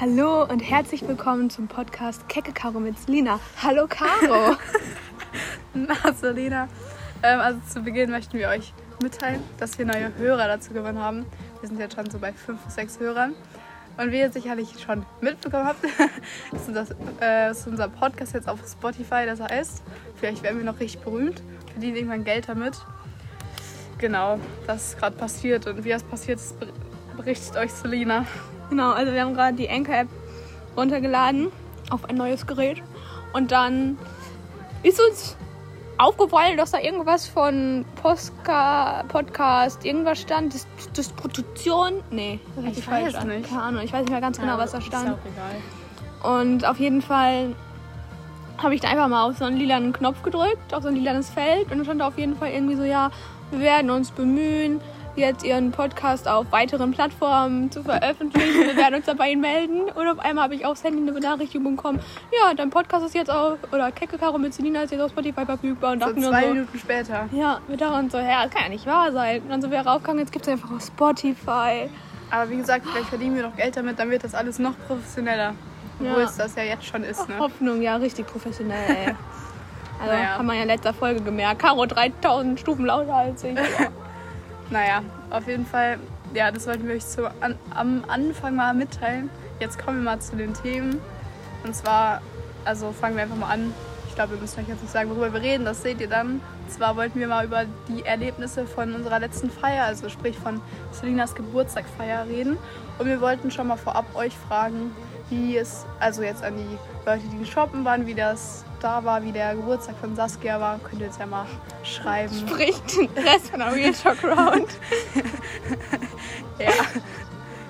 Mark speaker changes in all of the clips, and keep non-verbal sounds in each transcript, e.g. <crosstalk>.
Speaker 1: Hallo und herzlich willkommen zum Podcast Kecke Karo mit Selina. Hallo Caro. <laughs>
Speaker 2: Na, Selina. Ähm, also zu Beginn möchten wir euch mitteilen, dass wir neue Hörer dazu gewonnen haben. Wir sind jetzt schon so bei fünf, sechs Hörern. Und wie ihr sicherlich schon mitbekommen habt, <laughs> ist, das, äh, ist unser Podcast jetzt auf Spotify, das heißt, vielleicht werden wir noch richtig berühmt, verdienen irgendwann Geld damit. Genau, das ist gerade passiert und wie das passiert ist, berichtet euch Selina.
Speaker 1: Genau, also wir haben gerade die Anchor-App runtergeladen auf ein neues Gerät. Und dann ist uns aufgefallen, dass da irgendwas von Postka Podcast, irgendwas stand. Dis Distribution? Nee, das
Speaker 2: hört sich falsch an.
Speaker 1: Nicht. Keine Ahnung, ich weiß nicht mehr ganz genau,
Speaker 2: ja,
Speaker 1: was da stand.
Speaker 2: Ist auch
Speaker 1: egal. Und auf jeden Fall habe ich da einfach mal auf so einen lilanen Knopf gedrückt, auf so ein lilanes Feld. Und dann stand da auf jeden Fall irgendwie so, ja, wir werden uns bemühen, jetzt ihren Podcast auf weiteren Plattformen zu veröffentlichen. Wir werden uns dabei melden. Und auf einmal habe ich aufs Handy eine Benachrichtigung bekommen. Ja, dein Podcast ist jetzt auf, oder Kecke Karo mit Selina ist jetzt auf Spotify verfügbar. Und
Speaker 2: so
Speaker 1: dachten
Speaker 2: zwei
Speaker 1: so,
Speaker 2: Minuten später.
Speaker 1: Ja, wir dachten so, ja, das kann ja nicht wahr sein. Und dann sind wir raufgegangen, jetzt gibt es einfach auf Spotify.
Speaker 2: Aber wie gesagt, vielleicht verdienen wir noch Geld damit, dann wird das alles noch professioneller. Ja. es das ja jetzt schon ist, ne?
Speaker 1: Hoffnung, ja, richtig professionell, ey. <laughs> Also naja. haben wir ja in letzter Folge gemerkt. Caro 3000 Stufen lauter als ich. <laughs>
Speaker 2: naja, auf jeden Fall, ja, das wollten wir euch zu, an, am Anfang mal mitteilen. Jetzt kommen wir mal zu den Themen. Und zwar, also fangen wir einfach mal an. Ich glaube, wir müssen euch jetzt nicht sagen, worüber wir reden, das seht ihr dann. Und zwar wollten wir mal über die Erlebnisse von unserer letzten Feier, also sprich von Selinas Geburtstagfeier reden. Und wir wollten schon mal vorab euch fragen, wie es, also jetzt an die Leute, die shoppen waren, wie das da war, wie der Geburtstag von Saskia war, könnt ihr jetzt ja mal schreiben.
Speaker 1: Spricht den Rest von der Real Talk Round. <laughs>
Speaker 2: ja,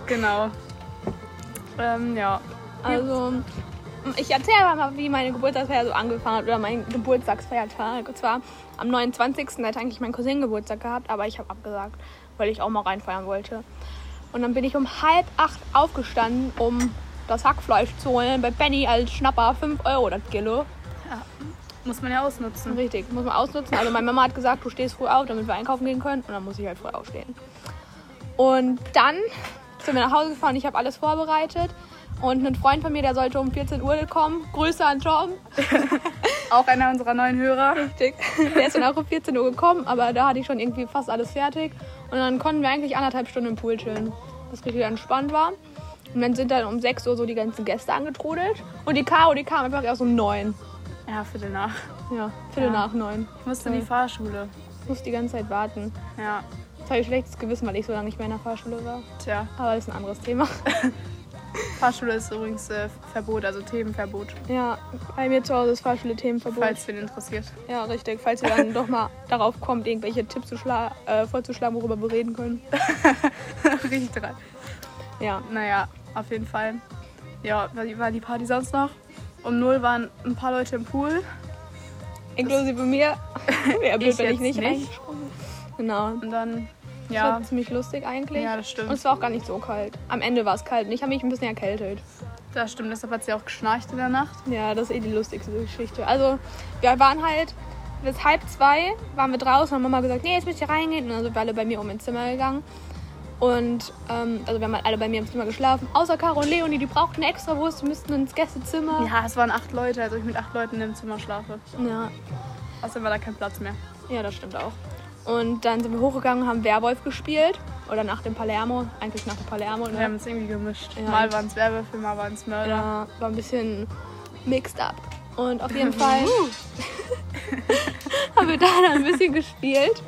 Speaker 2: genau. Ähm, ja.
Speaker 1: Also, ich erzähle mal, wie meine Geburtstagsfeier so angefangen hat oder mein Geburtstagsfeiertag. Und zwar am 29. Da hat eigentlich mein Cousin Geburtstag gehabt, aber ich habe abgesagt, weil ich auch mal reinfeiern wollte. Und dann bin ich um halb acht aufgestanden, um das Hackfleisch zu holen bei Penny als Schnapper 5 Euro das Kilo.
Speaker 2: Ja, muss man ja ausnutzen.
Speaker 1: Richtig, muss man ausnutzen. Also meine Mama hat gesagt, du stehst früh auf, damit wir einkaufen gehen können. Und dann muss ich halt früh aufstehen. Und dann sind wir nach Hause gefahren. Ich habe alles vorbereitet. Und ein Freund von mir, der sollte um 14 Uhr kommen. Grüße an Tom. <laughs>
Speaker 2: auch einer unserer neuen Hörer.
Speaker 1: Richtig. Der ist dann auch um 14 Uhr gekommen, aber da hatte ich schon irgendwie fast alles fertig. Und dann konnten wir eigentlich anderthalb Stunden im Pool chillen. Was richtig entspannt war. Und dann sind dann um 6 Uhr so die ganzen Gäste angetrudelt. Und die K.O., die kam einfach erst um 9.
Speaker 2: Ja, Viertel nach.
Speaker 1: Ja, Viertel ja. nach 9.
Speaker 2: Ich musste in die Fahrschule.
Speaker 1: Ich musste die ganze Zeit warten.
Speaker 2: Ja.
Speaker 1: Jetzt habe ich schlechtes Gewissen, weil ich so lange nicht mehr in der Fahrschule war.
Speaker 2: Tja.
Speaker 1: Aber das ist ein anderes Thema. <laughs>
Speaker 2: Fahrschule ist übrigens äh, Verbot, also Themenverbot.
Speaker 1: Ja, bei mir zu Hause ist Fahrschule Themenverbot.
Speaker 2: Falls wen interessiert.
Speaker 1: Ja, richtig. Falls ihr dann <laughs> doch mal darauf kommt, irgendwelche Tipps äh, vorzuschlagen, worüber wir reden können. <laughs>
Speaker 2: Richtig dran.
Speaker 1: Ja.
Speaker 2: Naja, auf jeden Fall. Ja, war die Party sonst noch? Um null waren ein paar Leute im Pool.
Speaker 1: Inklusive mir. <laughs> Wäre blöd,
Speaker 2: Ich
Speaker 1: wenn ich nicht
Speaker 2: nicht.
Speaker 1: Genau.
Speaker 2: Und dann,
Speaker 1: Das
Speaker 2: ja,
Speaker 1: war ziemlich lustig eigentlich.
Speaker 2: ja, das stimmt.
Speaker 1: Und es war auch gar nicht so kalt. Am Ende war es kalt und ich habe mich ein bisschen erkältet.
Speaker 2: Das stimmt, deshalb hat sie auch geschnarcht in der Nacht.
Speaker 1: Ja, das ist eh die lustigste Geschichte. Also, wir waren halt bis halb zwei waren wir draußen und Mama gesagt, nee, jetzt müsst ihr reingehen. Und dann sind wir alle bei mir um ins Zimmer gegangen. Und ähm, also wir haben halt alle bei mir im Zimmer geschlafen. Außer Caro und Leonie, die brauchten extra Wurst, die müssten ins Gästezimmer.
Speaker 2: Ja, es waren acht Leute, also ich mit acht Leuten im Zimmer schlafe.
Speaker 1: Ja,
Speaker 2: Außerdem war da kein Platz mehr.
Speaker 1: ja, das stimmt auch. Und dann sind wir hochgegangen, haben Werwolf gespielt. Oder nach dem Palermo. Eigentlich nach dem Palermo.
Speaker 2: Wir
Speaker 1: Ne?
Speaker 2: haben es irgendwie gemischt.
Speaker 1: Ja.
Speaker 2: Mal waren es Werwölfe, mal waren es Mörder.
Speaker 1: Ja, war ein bisschen mixed up. Und auf jeden Fall <laughs> haben wir da dann ein bisschen gespielt.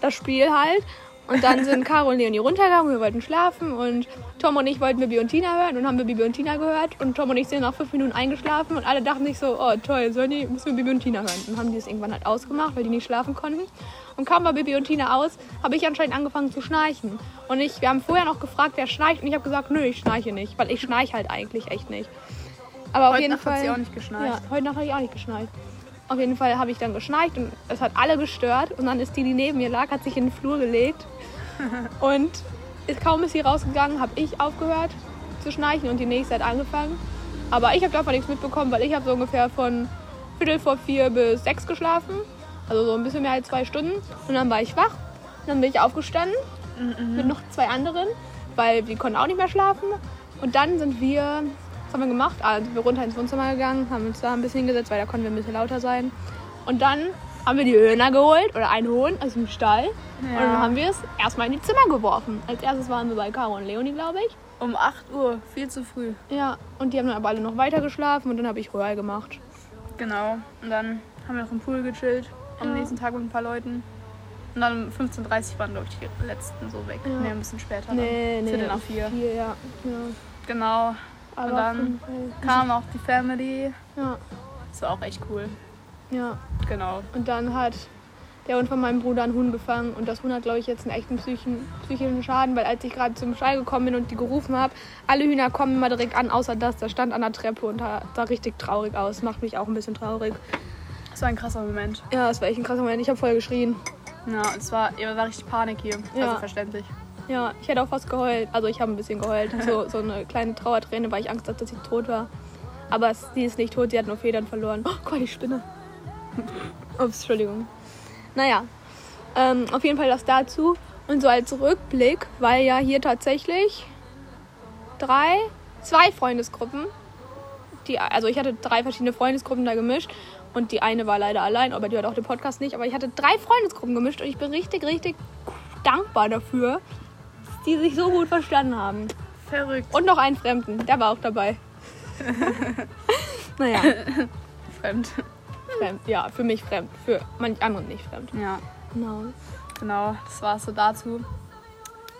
Speaker 1: Das Spiel halt. Und dann sind Caro und Leonie runtergegangen, wir wollten schlafen und Tom und ich wollten Bibi und Tina hören und haben wir Bibi und Tina gehört und Tom und ich sind nach fünf Minuten eingeschlafen und alle dachten sich so, oh toll, sollen die, müssen wir Bibi und Tina hören. Und haben die das irgendwann halt ausgemacht, weil die nicht schlafen konnten. Und kaum war Bibi und Tina aus, habe ich anscheinend angefangen zu schnarchen. Und ich, wir haben vorher noch gefragt, wer schnarcht und ich habe gesagt, nö, ich schnarche nicht, weil ich schnarche halt eigentlich echt nicht. Aber auf
Speaker 2: Heute
Speaker 1: jeden
Speaker 2: Nacht
Speaker 1: Fall.
Speaker 2: hat sie auch nicht geschnarcht.
Speaker 1: Ja, heute Nacht habe ich auch nicht geschnarcht. Auf jeden Fall habe ich dann geschnarcht und es hat alle gestört. Und dann ist die, die neben mir lag, hat sich in den Flur gelegt. <laughs> und ist, kaum ist sie rausgegangen, habe ich aufgehört zu schnarchen und die nächste hat angefangen. Aber ich habe davon nichts mitbekommen, weil ich habe so ungefähr von Viertel vor vier bis sechs geschlafen. Also so ein bisschen mehr als zwei Stunden. Und dann war ich wach. Dann bin ich aufgestanden mit noch zwei anderen, weil die konnten auch nicht mehr schlafen. Und dann sind wir, haben wir gemacht? Also wir runter ins Wohnzimmer gegangen, haben uns da ein bisschen hingesetzt, weil da konnten wir ein bisschen lauter sein. Und dann haben wir die Hühner geholt oder einen Huhn aus dem Stall. Und dann haben wir es erstmal in die Zimmer geworfen. Als erstes waren wir bei Caro und Leonie, glaube ich.
Speaker 2: Um 8 Uhr, viel zu früh.
Speaker 1: Ja, und die haben dann aber alle noch weiter geschlafen und dann habe ich Royal gemacht.
Speaker 2: Genau. Und dann haben wir noch im Pool gechillt. Am
Speaker 1: Ja.
Speaker 2: nächsten Tag mit ein paar Leuten. Und dann um 15.30 Uhr waren, glaube ich, die letzten so weg.
Speaker 1: Ja.
Speaker 2: Nee, ein bisschen später.
Speaker 1: Nee,
Speaker 2: dann.
Speaker 1: nee.
Speaker 2: Viertel nach vier.
Speaker 1: Vier, ja. ja.
Speaker 2: Genau.
Speaker 1: Aber
Speaker 2: Und dann Kam auch die Family.
Speaker 1: Ja,
Speaker 2: Das war auch echt cool.
Speaker 1: ja.
Speaker 2: Genau.
Speaker 1: Und dann hat der Hund von meinem Bruder einen Huhn gefangen und das Huhn hat, glaube ich, jetzt einen echten psychischen, psychischen Schaden, weil als ich gerade zum Stall gekommen bin und die gerufen habe, alle Hühner kommen immer direkt an, außer das. Das stand an der Treppe und sah, richtig traurig aus. Macht mich auch ein bisschen traurig.
Speaker 2: Das war ein krasser Moment.
Speaker 1: Ja, das war echt ein krasser Moment. Ich habe voll geschrien.
Speaker 2: Ja, es war, war richtig Panik hier.
Speaker 1: Ja.
Speaker 2: Also verständlich.
Speaker 1: Ja, ich hätte auch fast geheult. Also ich habe ein bisschen geheult. <laughs> So, so eine kleine Trauerträne, weil ich Angst hatte, dass sie tot war. Aber es, sie ist nicht tot, sie hat nur Federn verloren. Oh Gott, die Spinne. <laughs> Ups, Entschuldigung. Naja, ähm, auf jeden Fall das dazu. Und so als Rückblick, weil ja hier tatsächlich drei, zwei Freundesgruppen, die, also ich hatte drei verschiedene Freundesgruppen da gemischt und die eine war leider allein, aber die hört auch den Podcast nicht. Aber ich hatte drei Freundesgruppen gemischt und ich bin richtig, richtig dankbar dafür, die sich so gut verstanden haben.
Speaker 2: Verrückt.
Speaker 1: Und noch einen Fremden, der war auch dabei. <laughs> naja,
Speaker 2: Fremd.
Speaker 1: fremd. Ja, für mich fremd. Für manch anderen nicht fremd.
Speaker 2: Ja,
Speaker 1: Genau.
Speaker 2: genau. Das war es so dazu.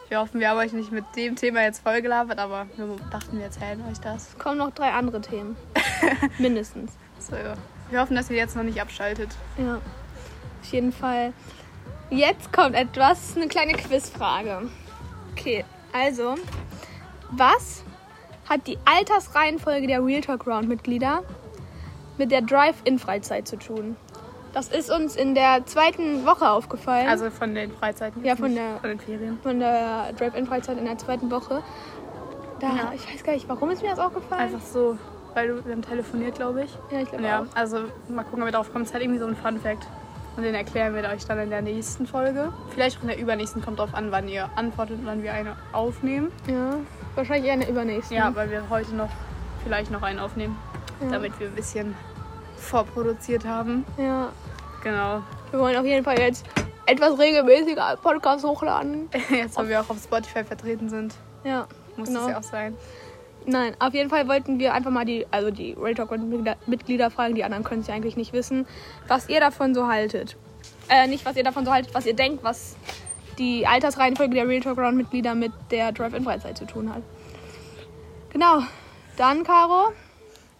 Speaker 2: Wir hoffen, wir haben euch nicht mit dem Thema jetzt vollgelabert, aber wir dachten, wir erzählen euch das.
Speaker 1: Es kommen noch drei andere Themen. <laughs> Mindestens.
Speaker 2: So, wir hoffen, dass ihr jetzt noch nicht abschaltet.
Speaker 1: Ja. Auf jeden Fall. Jetzt kommt etwas, eine kleine Quizfrage. Okay, also, was hat die Altersreihenfolge der Real Talk Round Mitglieder mit der Drive-In-Freizeit zu tun? Das ist uns in der zweiten Woche aufgefallen.
Speaker 2: Also von den Freizeiten.
Speaker 1: Ja, von der-
Speaker 2: von den Ferien.
Speaker 1: von der Drive-In-Freizeit in der zweiten Woche. Da,
Speaker 2: Ja.
Speaker 1: ich weiß gar nicht, warum ist mir das aufgefallen?
Speaker 2: Einfach so, weil du, wir haben telefoniert, glaube ich.
Speaker 1: ja, ich glaube
Speaker 2: Ja,
Speaker 1: auch.
Speaker 2: also mal gucken, ob wir drauf kommen. Es ist halt irgendwie so ein Fun-Fact. Und den erklären wir euch dann in der nächsten Folge. Vielleicht auch in der übernächsten, kommt drauf an, wann ihr antwortet und wann wir eine aufnehmen.
Speaker 1: Ja, wahrscheinlich eher in der übernächsten.
Speaker 2: Ja, weil wir heute noch vielleicht noch einen aufnehmen,
Speaker 1: Ja.
Speaker 2: damit wir ein bisschen vorproduziert haben.
Speaker 1: ja.
Speaker 2: Genau.
Speaker 1: Wir wollen auf jeden Fall jetzt etwas regelmäßiger Podcast hochladen. <laughs>
Speaker 2: Jetzt, wo wir auch auf Spotify vertreten sind,
Speaker 1: Ja,
Speaker 2: muss
Speaker 1: genau.
Speaker 2: das ja auch sein.
Speaker 1: Nein, auf jeden Fall wollten wir einfach mal die, also die Real Talk Mitglieder, Mitglieder fragen, die anderen können es ja eigentlich nicht wissen, was ihr davon so haltet. Äh, nicht, was ihr davon so haltet, was ihr denkt, was die Altersreihenfolge der Real Talk Round Mitglieder mit der Drive-In-Freizeit zu tun hat. Genau. Dann, Caro.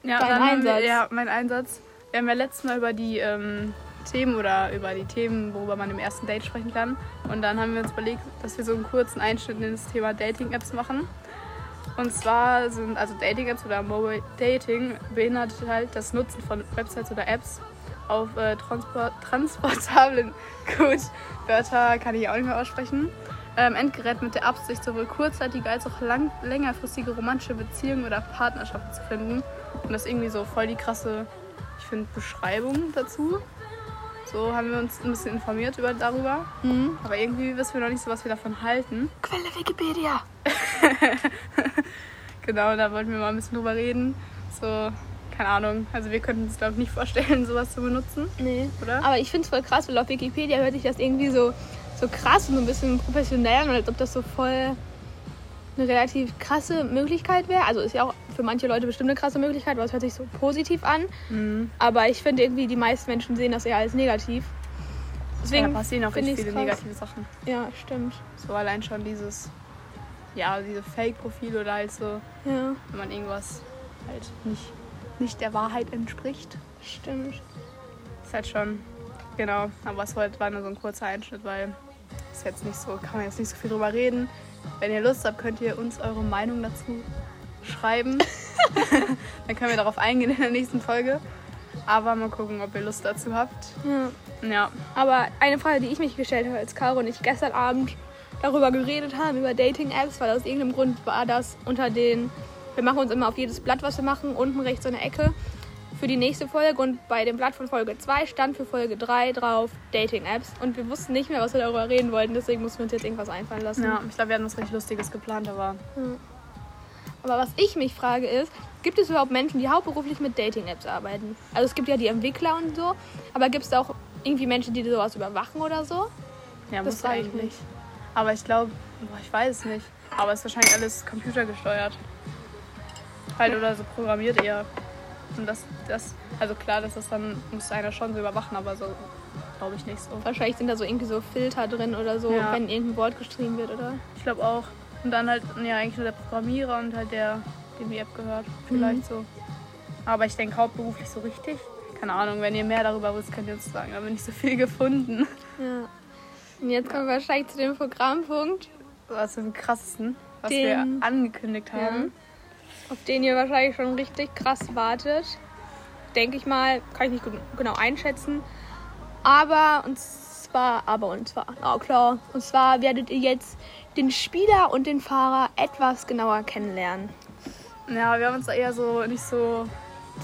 Speaker 2: Ja,
Speaker 1: Dein
Speaker 2: dann
Speaker 1: Einsatz.
Speaker 2: Wir, ja, mein Einsatz. Wir haben ja letztes Mal über die ähm, Themen oder über die Themen, worüber man im ersten Date sprechen kann. Und dann haben wir uns überlegt, dass wir so einen kurzen Einschnitt in das Thema Dating-Apps machen. Und zwar sind also Dating-Apps oder Mobile Dating beinhaltet halt das Nutzen von Websites oder Apps auf äh, transport transportablen, <laughs> gut, Wörter kann ich auch nicht mehr aussprechen, ähm, Endgerät mit der Absicht, sowohl kurzzeitige als auch lang längerfristige romantische Beziehungen oder Partnerschaften zu finden. Und das ist irgendwie so voll die krasse, ich finde, Beschreibung dazu. So haben wir uns ein bisschen informiert über, darüber.
Speaker 1: Mhm.
Speaker 2: Aber irgendwie wissen wir noch nicht so, was wir davon halten.
Speaker 1: Quelle Wikipedia. <laughs>
Speaker 2: Genau, da wollten wir mal ein bisschen drüber reden. So, keine Ahnung. Also wir könnten uns, glaube ich, nicht vorstellen, <laughs> sowas zu benutzen,
Speaker 1: Nee.
Speaker 2: oder?
Speaker 1: Aber ich finde es voll krass, weil auf Wikipedia hört sich das irgendwie so, so krass und so ein bisschen professionell an, als ob das so voll eine relativ krasse Möglichkeit wäre. Also ist ja auch für manche Leute bestimmt eine krasse Möglichkeit, aber es hört sich so positiv an.
Speaker 2: Mhm.
Speaker 1: Aber ich finde irgendwie, die meisten Menschen sehen das eher als negativ.
Speaker 2: ja,
Speaker 1: Deswegen
Speaker 2: da passieren auch richtig viele
Speaker 1: krass.
Speaker 2: negative Sachen.
Speaker 1: Ja, stimmt.
Speaker 2: So allein schon dieses, ja, diese Fake-Profile oder halt so,
Speaker 1: Ja,
Speaker 2: wenn man irgendwas halt nicht, nicht der Wahrheit entspricht.
Speaker 1: stimmt.
Speaker 2: Ist halt schon, genau. Aber es war war nur so ein kurzer Einschnitt, weil ist jetzt nicht so, kann man jetzt nicht so viel drüber reden. Wenn ihr Lust habt, könnt ihr uns eure Meinung dazu schreiben. <laughs> Dann können wir darauf eingehen in der nächsten Folge. Aber mal gucken, ob ihr Lust dazu habt.
Speaker 1: Ja.
Speaker 2: Ja,
Speaker 1: Aber eine Frage, die ich mich gestellt habe, als Caro und ich gestern Abend darüber geredet haben, über Dating-Apps, weil aus irgendeinem Grund war das unter den, wir machen uns immer auf jedes Blatt, was wir machen, unten rechts so eine Ecke für die nächste Folge und bei dem Blatt von Folge 2 stand für Folge 3 drauf Dating-Apps und wir wussten nicht mehr, was wir darüber reden wollten, deswegen mussten wir uns jetzt irgendwas einfallen lassen.
Speaker 2: ja ich glaube, wir hatten was richtig Lustiges geplant, aber
Speaker 1: Aber was ich mich frage ist, gibt es überhaupt Menschen, die hauptberuflich mit Dating-Apps arbeiten? Also es gibt ja die Entwickler und so, aber gibt es auch irgendwie Menschen, die sowas überwachen oder so?
Speaker 2: Ja,
Speaker 1: Das
Speaker 2: muss eigentlich.
Speaker 1: mich.
Speaker 2: Aber ich glaube, ich weiß es nicht. Aber es ist wahrscheinlich alles computergesteuert. Halt oder so programmiert eher. Und das, das, also klar, dass das dann muss einer schon so überwachen, aber so glaube ich nicht so.
Speaker 1: Wahrscheinlich sind da so irgendwie so Filter drin oder so,
Speaker 2: Ja.
Speaker 1: wenn irgendein Wort geschrieben wird, oder?
Speaker 2: Ich glaube auch. Und dann halt, ja, eigentlich nur der Programmierer und halt der, dem die App gehört. Vielleicht so. Aber ich denke hauptberuflich so richtig. Keine Ahnung, wenn ihr mehr darüber wisst, könnt ihr uns sagen. Da habe ich nicht so viel gefunden.
Speaker 1: Ja. Und jetzt kommen wir wahrscheinlich zu dem Programmpunkt,
Speaker 2: Was im krassesten, was
Speaker 1: Den-
Speaker 2: wir angekündigt haben.
Speaker 1: Auf den ihr wahrscheinlich schon richtig krass wartet. Denke ich mal, kann ich nicht genau einschätzen. Aber und zwar, aber und zwar, na klar, und zwar werdet ihr jetzt den Spieler und den Fahrer etwas genauer kennenlernen.
Speaker 2: Ja, wir haben uns da eher so nicht so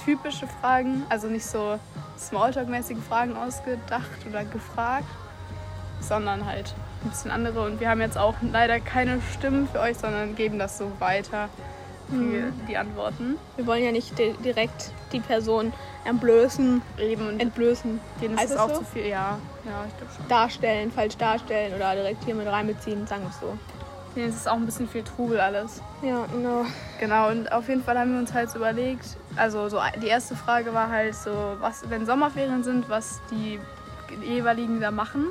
Speaker 2: typische Fragen, also nicht so Smalltalk-mäßige Fragen ausgedacht oder gefragt, sondern halt ein bisschen andere. Und wir haben jetzt auch leider keine Stimmen für euch, sondern geben das so weiter, die, die Antworten.
Speaker 1: Wir wollen ja nicht di direkt die Person entblößen,
Speaker 2: Eben, und
Speaker 1: entblößen,
Speaker 2: denen ist es auch
Speaker 1: so?
Speaker 2: zu viel. Ja, ja, ich glaube schon.
Speaker 1: darstellen, falsch darstellen oder direkt hier mit reinbeziehen, sagen wir es so.
Speaker 2: Denen ist es auch ein bisschen viel Trubel alles.
Speaker 1: Ja, genau.
Speaker 2: Genau, und auf jeden Fall haben wir uns halt so überlegt, also so die erste Frage war halt so, was, wenn Sommerferien sind, was die jeweiligen da machen.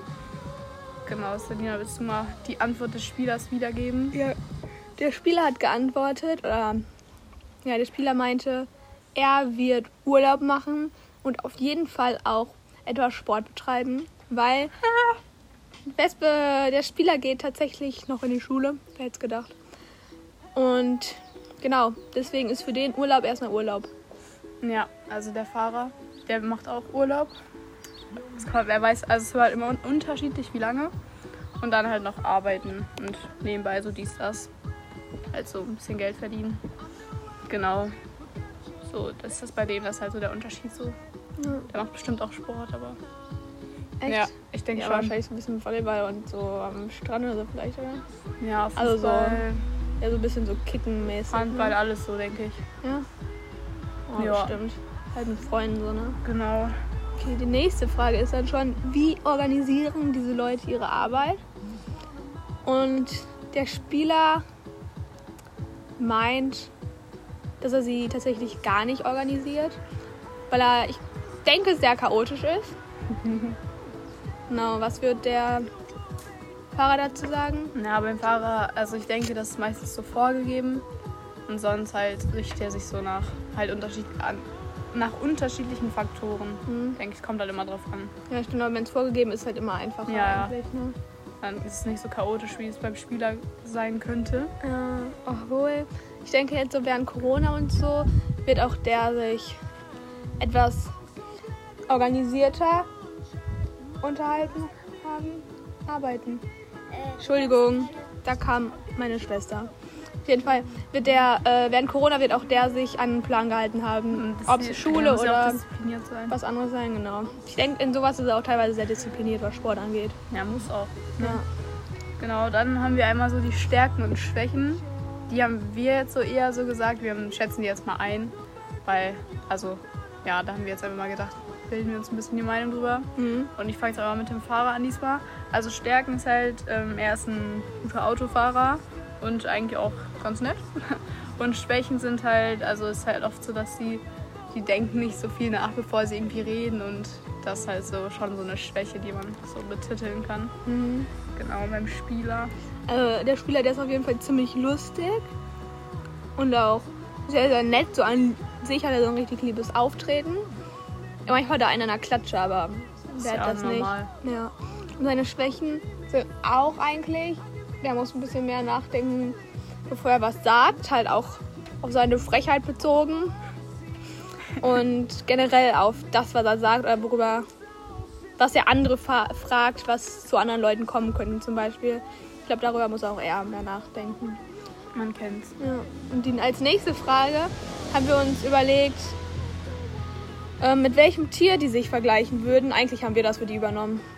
Speaker 2: Genau, Selina, willst du mal die Antwort des Spielers wiedergeben?
Speaker 1: Ja, der Spieler hat geantwortet, oder ja, der Spieler meinte, er wird Urlaub machen und auf jeden Fall auch etwas Sport betreiben, weil <laughs> Wespe, der Spieler geht tatsächlich noch in die Schule, wer hätte es gedacht. Und genau, deswegen ist für den Urlaub erstmal Urlaub.
Speaker 2: Ja, also der Fahrer, der macht auch Urlaub. Kommt, wer weiß, also es war halt immer un unterschiedlich, wie lange. Und dann halt noch arbeiten und nebenbei so dies, das. Halt so ein bisschen Geld verdienen. Genau. So, das ist das bei dem, das ist halt so der Unterschied so.
Speaker 1: Ja.
Speaker 2: Der macht bestimmt auch Sport, aber.
Speaker 1: Echt?
Speaker 2: Ja, ich denke
Speaker 1: Ja,
Speaker 2: schon.
Speaker 1: wahrscheinlich so ein bisschen Volleyball und so am Strand oder so vielleicht, oder?
Speaker 2: Ja, Fußball,
Speaker 1: Also so Ja, so ein bisschen so kickenmäßig.
Speaker 2: Handball,
Speaker 1: Ne?
Speaker 2: alles so, denke ich.
Speaker 1: Ja. Oh,
Speaker 2: Ja.
Speaker 1: stimmt. Halt mit Freunden so, ne?
Speaker 2: Genau.
Speaker 1: Okay, die nächste Frage ist dann schon, wie organisieren diese Leute ihre Arbeit? Und der Spieler meint, dass er sie tatsächlich gar nicht organisiert, weil er, ich denke, sehr chaotisch ist. Genau, was wird der Fahrer dazu sagen?
Speaker 2: Ja, beim Fahrer, also ich denke, das ist meistens so vorgegeben. Und sonst halt richtet er sich so nach halt Unterschied an, nach unterschiedlichen Faktoren.
Speaker 1: Hm.
Speaker 2: Denke ich, kommt halt immer drauf an.
Speaker 1: Ja, stimmt, aber wenn es vorgegeben ist, halt immer einfacher
Speaker 2: ja.
Speaker 1: eigentlich. Ne?
Speaker 2: Dann ist es nicht so chaotisch, wie es beim Spieler sein könnte.
Speaker 1: Ja, obwohl, ich denke jetzt so während Corona und so wird auch der sich etwas organisierter unterhalten haben, arbeiten. Entschuldigung, da kam meine Schwester. Auf jeden Fall wird der, äh, während Corona wird auch der sich an den Plan gehalten haben, ob es Schule
Speaker 2: muss ja
Speaker 1: oder was anderes sein, genau. Ich denke, in sowas ist er auch teilweise sehr diszipliniert, was Sport angeht.
Speaker 2: Ja, muss auch.
Speaker 1: Ja.
Speaker 2: Genau, dann haben wir einmal so die Stärken und Schwächen. Die haben wir jetzt so eher so gesagt, wir haben- schätzen die jetzt mal ein, weil, also, ja, da haben wir jetzt einfach mal gedacht, bilden wir uns ein bisschen die Meinung drüber.
Speaker 1: Mhm.
Speaker 2: Und ich fange jetzt aber mit dem Fahrer an diesmal. Also Stärken ist halt, ähm, er ist ein guter Autofahrer und eigentlich auch ganz nett. Und Schwächen sind halt, also es ist halt oft so, dass sie, die denken nicht so viel nach, bevor sie irgendwie reden und das ist halt so schon so eine Schwäche, die man so betiteln kann.
Speaker 1: Mhm.
Speaker 2: Genau, beim Spieler.
Speaker 1: Also der Spieler, der ist auf jeden Fall ziemlich lustig und auch sehr, sehr nett. So an sich hat er so ein richtig liebes Auftreten. Manchmal hat er einen an der Klatsche, aber
Speaker 2: ja
Speaker 1: hat das nicht? Ja. Und seine Schwächen sind auch eigentlich, der muss ein bisschen mehr nachdenken, bevor er was sagt. Halt auch auf seine Frechheit bezogen. Und generell auf das, was er sagt oder worüber, was er andere fragt, was zu anderen Leuten kommen könnte zum Beispiel. Ich glaube, darüber muss er auch eher mehr nachdenken.
Speaker 2: Man kennt's.
Speaker 1: Ja. Und die, als nächste Frage haben wir uns überlegt, äh, mit welchem Tier die sich vergleichen würden. Eigentlich haben wir das für die übernommen. <laughs>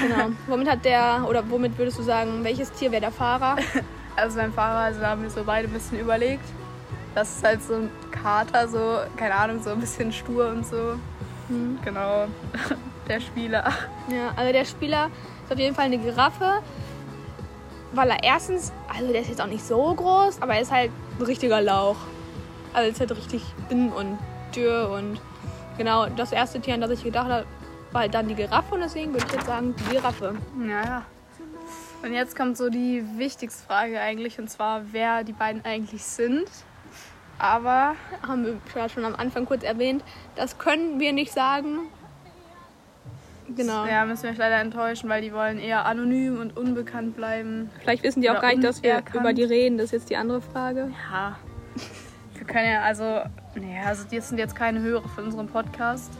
Speaker 1: Genau. womit hat der, oder womit würdest du sagen, welches Tier wäre der Fahrer? <laughs>
Speaker 2: Also beim Fahrer, also da haben wir so beide ein bisschen überlegt. Das ist halt so ein Kater, so, keine Ahnung, so ein bisschen stur und so.
Speaker 1: Hm.
Speaker 2: Genau. <laughs> Der Spieler.
Speaker 1: Ja, also der Spieler ist auf jeden Fall eine Giraffe, weil er erstens, also der ist jetzt auch nicht so groß, aber er ist halt ein richtiger Lauch. Also er ist halt richtig dünn und dürr und genau das erste Tier, an das ich gedacht habe, war halt dann die Giraffe und deswegen würde ich jetzt sagen die Giraffe.
Speaker 2: Naja. Und jetzt kommt so die wichtigste Frage eigentlich, und zwar, wer die beiden eigentlich sind. Aber
Speaker 1: Haben wir ja schon am Anfang kurz erwähnt, das können wir nicht sagen. Genau.
Speaker 2: ja, müssen wir euch leider enttäuschen, weil die wollen eher anonym und unbekannt bleiben.
Speaker 1: Vielleicht wissen die auch gar nicht, dass wir über die reden. Das ist jetzt die andere Frage.
Speaker 2: Ja. Wir können ja also, naja, also die sind jetzt keine Hörer von unserem Podcast.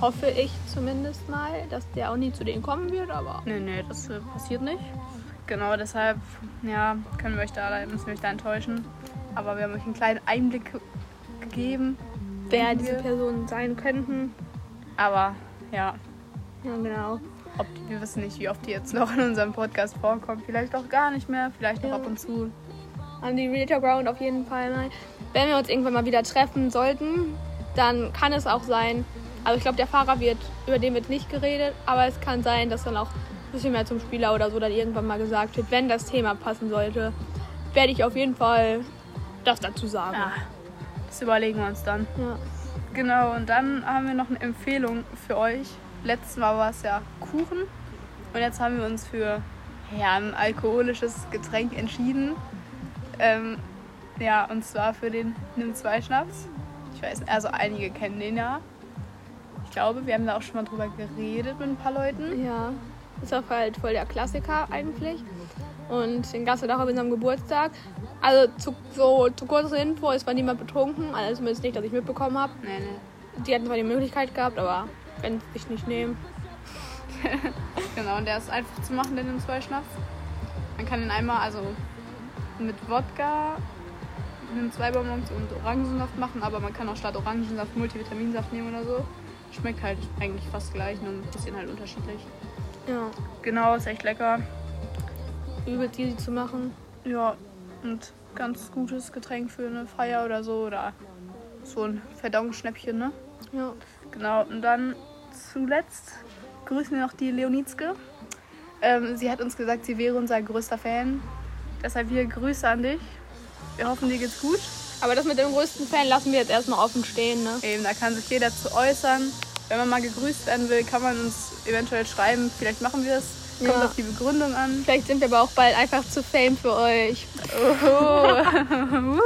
Speaker 1: Hoffe ich zumindest mal, dass der auch nie zu denen kommen wird, aber
Speaker 2: Nee, nee, das äh, passiert nicht. Genau, deshalb, ja, können wir euch da, müssen wir euch da enttäuschen. Aber wir haben euch einen kleinen Einblick ge- gegeben.
Speaker 1: wer diese. Personen sein könnten.
Speaker 2: Aber, ja,
Speaker 1: Ja, genau.
Speaker 2: ob, wir wissen nicht, wie oft die jetzt noch in unserem Podcast vorkommen. Vielleicht auch gar nicht mehr, vielleicht noch
Speaker 1: Ja.
Speaker 2: ab und zu.
Speaker 1: An die Realtor Ground auf jeden Fall mal. Wenn wir uns irgendwann mal wieder treffen sollten, dann kann es auch sein, also ich glaube, der Fahrer wird, über den wird nicht geredet, aber es kann sein, dass dann auch bisschen mehr zum Spieler oder so dann irgendwann mal gesagt wird, wenn das Thema passen sollte, werde ich auf jeden Fall das dazu sagen.
Speaker 2: Ja, das überlegen wir uns dann.
Speaker 1: Ja.
Speaker 2: Genau, und dann haben wir noch eine Empfehlung für euch. Letztes Mal war es ja Kuchen. Und jetzt haben wir uns für ja, ein alkoholisches Getränk entschieden. Ähm, ja, und zwar für den Nimm 2 Schnaps. Ich weiß, also einige kennen den ja. Ich glaube, wir haben da auch schon mal drüber geredet mit ein paar Leuten.
Speaker 1: Ja, ist auch halt voll der Klassiker eigentlich. Und den gab es auch auf unserem Geburtstag. Also zu, so zu kurzer Info, es war niemand betrunken, also zumindest nicht, dass ich mitbekommen habe.
Speaker 2: Nee, nee.
Speaker 1: Die hatten zwar die Möglichkeit gehabt, aber wenn sie sich nicht nehmen. <laughs>
Speaker 2: Genau, und der ist einfach zu machen, den Nimm 2 Schnaps. Man kann den einmal, also mit Wodka, Nimm 2 Bonbons und Orangensaft machen, aber man kann auch statt Orangensaft Multivitaminsaft nehmen oder so. Schmeckt halt eigentlich fast gleich, nur ein bisschen halt unterschiedlich.
Speaker 1: Ja,
Speaker 2: Genau, ist echt lecker.
Speaker 1: übelst easy zu machen.
Speaker 2: Ja, und ganz gutes Getränk für eine Feier oder so oder so ein Verdauungsschnäppchen, ne?
Speaker 1: Ja.
Speaker 2: Genau, und dann zuletzt grüßen wir noch die Leonitzke. Ähm, sie hat uns gesagt, sie wäre unser größter Fan. Deshalb hier Grüße an dich. Wir hoffen, dir geht's gut.
Speaker 1: Aber das mit dem größten Fan lassen wir jetzt erstmal offen stehen, ne?
Speaker 2: Eben, da kann sich jeder zu äußern. Wenn man mal gegrüßt werden will, kann man uns eventuell schreiben. Vielleicht machen wir es. Kommt
Speaker 1: Ja.
Speaker 2: auf die Begründung an.
Speaker 1: Vielleicht sind wir aber auch bald einfach zu fame für euch.
Speaker 2: Oh. <laughs>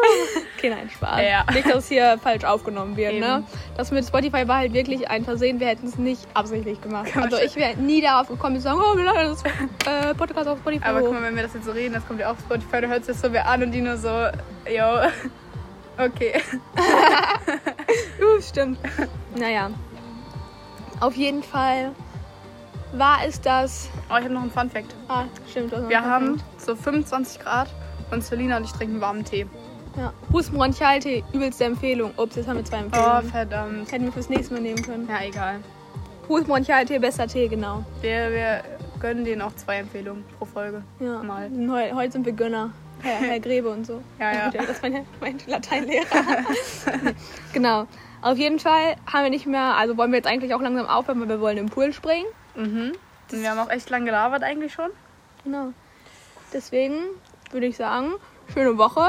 Speaker 1: Okay, nein, Spaß.
Speaker 2: Ja.
Speaker 1: Nicht, dass hier falsch aufgenommen wird,
Speaker 2: Eben.
Speaker 1: ne? Das mit Spotify war halt wirklich ein Versehen. Wir hätten es nicht absichtlich gemacht.
Speaker 2: Kann
Speaker 1: Also ich wäre nie darauf gekommen zu sagen, oh, wir laden das äh, Podcast auf Spotify
Speaker 2: Aber guck mal, wenn wir das jetzt so reden, das kommt ja auch auf Spotify, du hörst es so wer an und die nur so, yo, <laughs> okay. <laughs>
Speaker 1: Uh, stimmt. Naja. Auf jeden Fall war es das.
Speaker 2: Oh, ich habe noch einen Fun-Fact.
Speaker 1: Ah, stimmt.
Speaker 2: Wir haben so 25 Grad und Selina und ich trinken warmen Tee.
Speaker 1: Ja. Husbronchialtee, übelste Empfehlung. Ups, jetzt haben wir zwei
Speaker 2: Oh,
Speaker 1: Empfehlungen.
Speaker 2: verdammt.
Speaker 1: Hätten wir fürs nächste Mal nehmen können.
Speaker 2: Ja, egal.
Speaker 1: Husbronchialtee, besser Tee, genau.
Speaker 2: Wir, wir gönnen denen auch zwei Empfehlungen pro Folge.
Speaker 1: Ja.
Speaker 2: Mal.
Speaker 1: Heu, heute sind wir Gönner. Herr, <laughs> Herr Grebe und so.
Speaker 2: Ja, ja.
Speaker 1: Das ist mein, mein Lateinlehrer. <laughs> genau. Auf jeden Fall haben wir nicht mehr, also wollen wir jetzt eigentlich auch langsam aufhören, weil wir wollen im Pool springen.
Speaker 2: Mhm. Und wir haben auch echt lang gelabert eigentlich schon.
Speaker 1: Genau. Deswegen würde ich sagen, schöne Woche.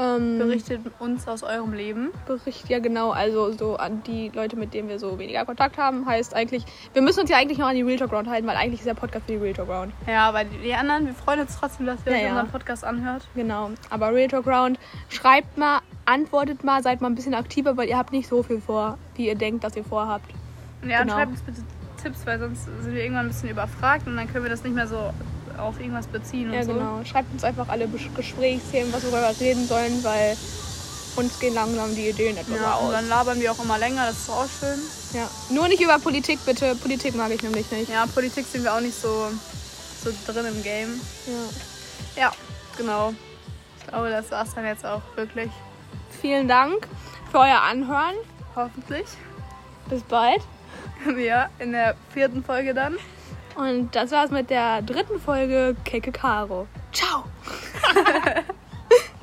Speaker 1: Ähm,
Speaker 2: Berichtet uns aus eurem Leben.
Speaker 1: Bericht, ja genau, also so an die Leute, mit denen wir so weniger Kontakt haben, heißt eigentlich, wir müssen uns ja eigentlich noch an die Real Talk Ground halten, weil eigentlich ist der Podcast für die Real Talk Ground.
Speaker 2: Ja, aber die, anderen, wir freuen uns trotzdem, dass ihr
Speaker 1: Ja,
Speaker 2: euch
Speaker 1: ja.
Speaker 2: unseren Podcast anhört.
Speaker 1: Genau, aber Real Talk Ground, schreibt mal, antwortet mal, seid mal ein bisschen aktiver, weil ihr habt nicht so viel vor, wie ihr denkt, dass ihr vorhabt.
Speaker 2: Ja,
Speaker 1: Genau.
Speaker 2: und schreibt uns bitte Tipps, weil sonst sind wir irgendwann ein bisschen überfragt und dann können wir das nicht mehr so auf irgendwas beziehen und
Speaker 1: Ja,
Speaker 2: so.
Speaker 1: genau. Schreibt uns einfach alle Gesprächsthemen, was wir darüber reden sollen, weil uns gehen langsam die Ideen etwas
Speaker 2: Ja, und
Speaker 1: aus.
Speaker 2: dann labern wir auch immer länger, das ist auch schön.
Speaker 1: Ja. Nur nicht über Politik, bitte. Politik mag ich nämlich nicht.
Speaker 2: Ja, Politik sind wir auch nicht so, so drin im Game.
Speaker 1: Ja.
Speaker 2: Ja, genau. Ich glaube, das war's dann jetzt auch wirklich.
Speaker 1: Vielen Dank für euer Anhören.
Speaker 2: Hoffentlich.
Speaker 1: Bis bald. <laughs>
Speaker 2: Ja, in der vierten Folge dann.
Speaker 1: Und das war's mit der dritten Folge Keke Karo. Ciao! <laughs>